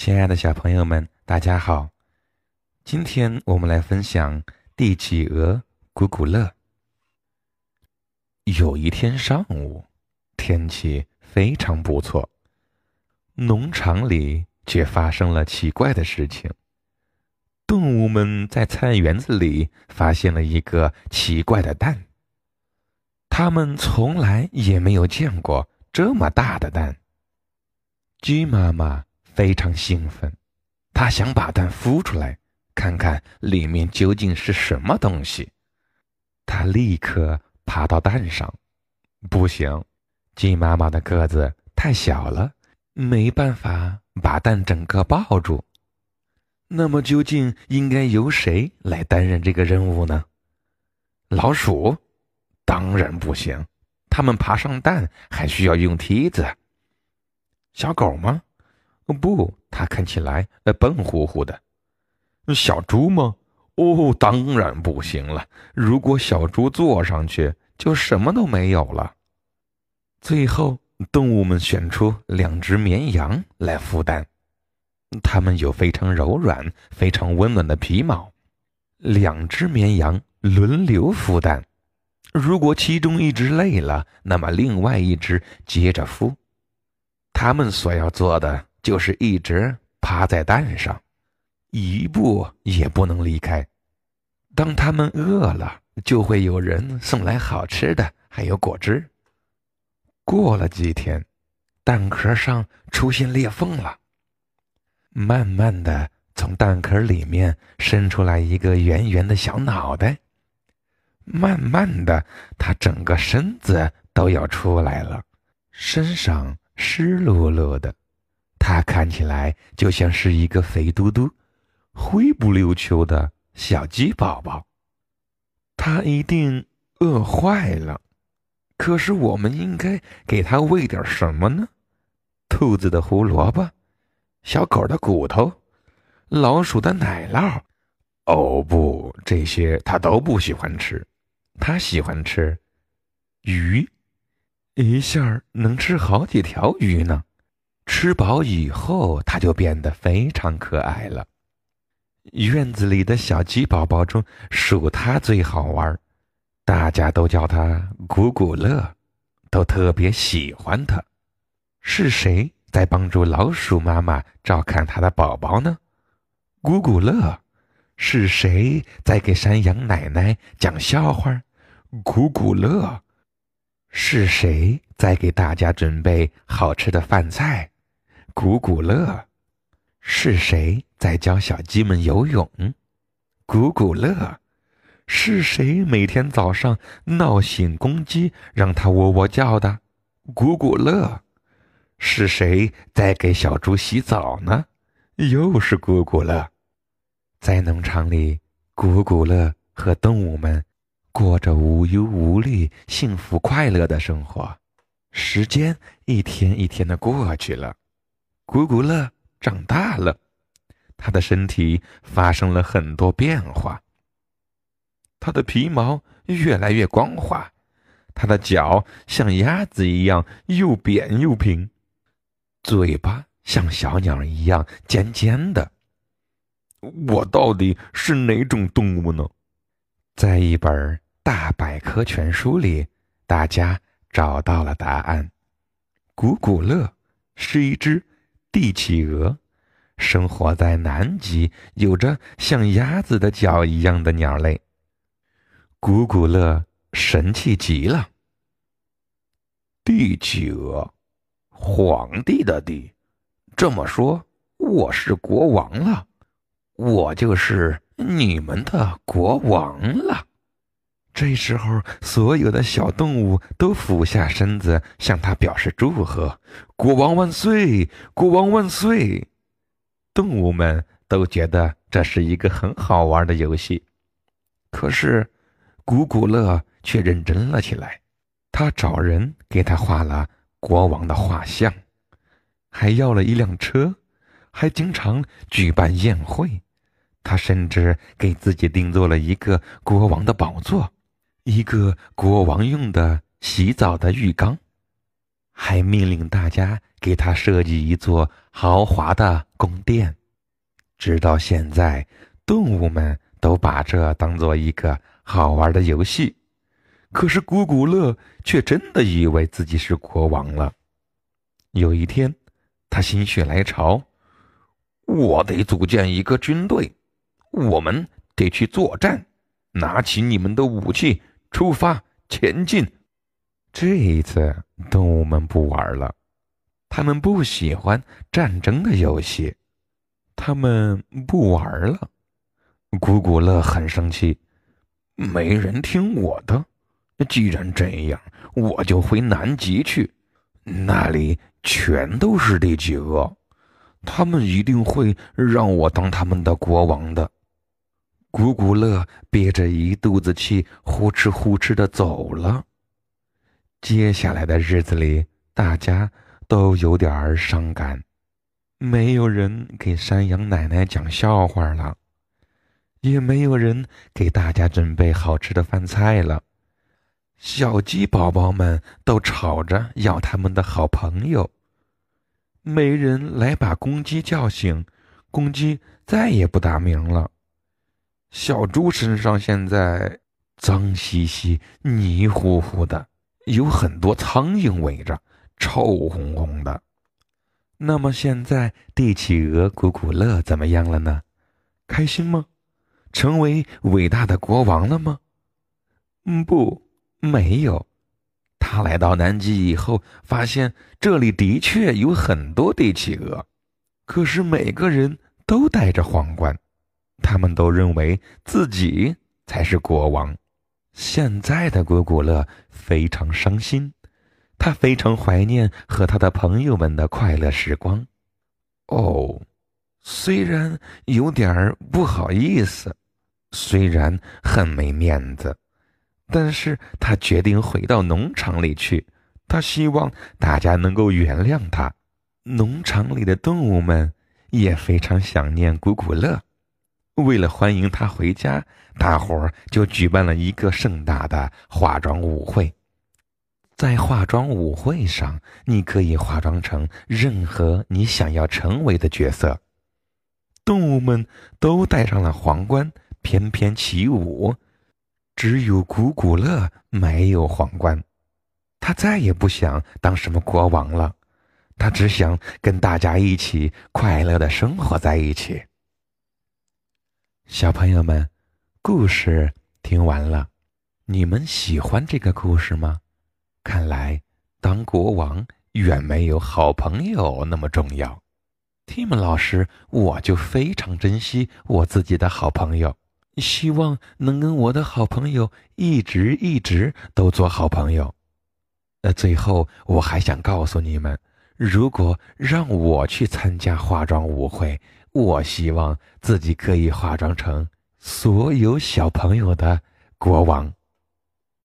亲爱的小朋友们，大家好！今天我们来分享《帝企鹅古古乐》。有一天上午，天气非常不错，农场里却发生了奇怪的事情。动物们在菜园子里发现了一个奇怪的蛋，他们从来也没有见过这么大的蛋。鸡妈妈。非常兴奋，他想把蛋孵出来，看看里面究竟是什么东西。他立刻爬到蛋上，不行，鸡妈妈的个子太小了，没办法把蛋整个抱住。那么，究竟应该由谁来担任这个任务呢？老鼠？当然不行，它们爬上蛋还需要用梯子。小狗吗？不，它看起来笨乎乎的。小猪吗？哦，当然不行了。如果小猪坐上去，就什么都没有了。最后，动物们选出两只绵羊来孵蛋，它们有非常柔软、非常温暖的皮毛。两只绵羊轮流孵蛋，如果其中一只累了，那么另外一只接着孵。他们所要做的。就是一直趴在蛋上，一步也不能离开。当他们饿了，就会有人送来好吃的，还有果汁。过了几天，蛋壳上出现裂缝了，慢慢的从蛋壳里面伸出来一个圆圆的小脑袋，慢慢的，它整个身子都要出来了，身上湿漉漉的。它看起来就像是一个肥嘟嘟、灰不溜秋的小鸡宝宝。它一定饿坏了，可是我们应该给它喂点什么呢？兔子的胡萝卜，小狗的骨头，老鼠的奶酪。哦不，这些它都不喜欢吃。它喜欢吃鱼，一下能吃好几条鱼呢。吃饱以后，它就变得非常可爱了。院子里的小鸡宝宝中，数它最好玩，大家都叫它古古乐，都特别喜欢它。是谁在帮助老鼠妈妈照看它的宝宝呢？古古乐。是谁在给山羊奶奶讲笑话？古古乐。是谁在给大家准备好吃的饭菜？古古乐，是谁在教小鸡们游泳？古古乐，是谁每天早上闹醒公鸡，让它喔喔叫的？古古乐，是谁在给小猪洗澡呢？又是古古乐。在农场里，古古乐和动物们过着无忧无虑、幸福快乐的生活。时间一天一天的过去了。古古乐长大了，他的身体发生了很多变化。他的皮毛越来越光滑，他的脚像鸭子一样又扁又平，嘴巴像小鸟一样尖尖的。我到底是哪种动物呢？在一本大百科全书里，大家找到了答案：古古乐是一只。帝企鹅生活在南极，有着像鸭子的脚一样的鸟类。古古乐神气极了。帝企鹅，皇帝的帝，这么说，我是国王了，我就是你们的国王了。这时候，所有的小动物都俯下身子向他表示祝贺：“国王万岁！国王万岁！”动物们都觉得这是一个很好玩的游戏。可是，古古乐却认真了起来。他找人给他画了国王的画像，还要了一辆车，还经常举办宴会。他甚至给自己定做了一个国王的宝座。一个国王用的洗澡的浴缸，还命令大家给他设计一座豪华的宫殿。直到现在，动物们都把这当做一个好玩的游戏。可是古古乐却真的以为自己是国王了。有一天，他心血来潮，我得组建一个军队，我们得去作战。拿起你们的武器，出发前进。这一次，动物们不玩了，他们不喜欢战争的游戏，他们不玩了。古古乐很生气，没人听我的。既然这样，我就回南极去，那里全都是地企鹅，他们一定会让我当他们的国王的。古古乐憋着一肚子气，呼哧呼哧的走了。接下来的日子里，大家都有点儿伤感，没有人给山羊奶奶讲笑话了，也没有人给大家准备好吃的饭菜了。小鸡宝宝们都吵着要他们的好朋友，没人来把公鸡叫醒，公鸡再也不打鸣了。小猪身上现在脏兮兮、泥糊糊的，有很多苍蝇围着，臭烘烘的。那么现在帝企鹅古古乐怎么样了呢？开心吗？成为伟大的国王了吗？嗯，不。没有，他来到南极以后，发现这里的确有很多帝企鹅，可是每个人都戴着皇冠，他们都认为自己才是国王。现在的古古乐非常伤心，他非常怀念和他的朋友们的快乐时光。哦，虽然有点不好意思，虽然很没面子。但是他决定回到农场里去，他希望大家能够原谅他。农场里的动物们也非常想念古古乐，为了欢迎他回家，大伙儿就举办了一个盛大的化妆舞会。在化妆舞会上，你可以化妆成任何你想要成为的角色。动物们都戴上了皇冠，翩翩起舞。只有古古乐没有皇冠，他再也不想当什么国王了，他只想跟大家一起快乐的生活在一起。小朋友们，故事听完了，你们喜欢这个故事吗？看来当国王远没有好朋友那么重要。Tim 老师，我就非常珍惜我自己的好朋友。希望能跟我的好朋友一直一直都做好朋友。那最后我还想告诉你们，如果让我去参加化妆舞会，我希望自己可以化妆成所有小朋友的国王。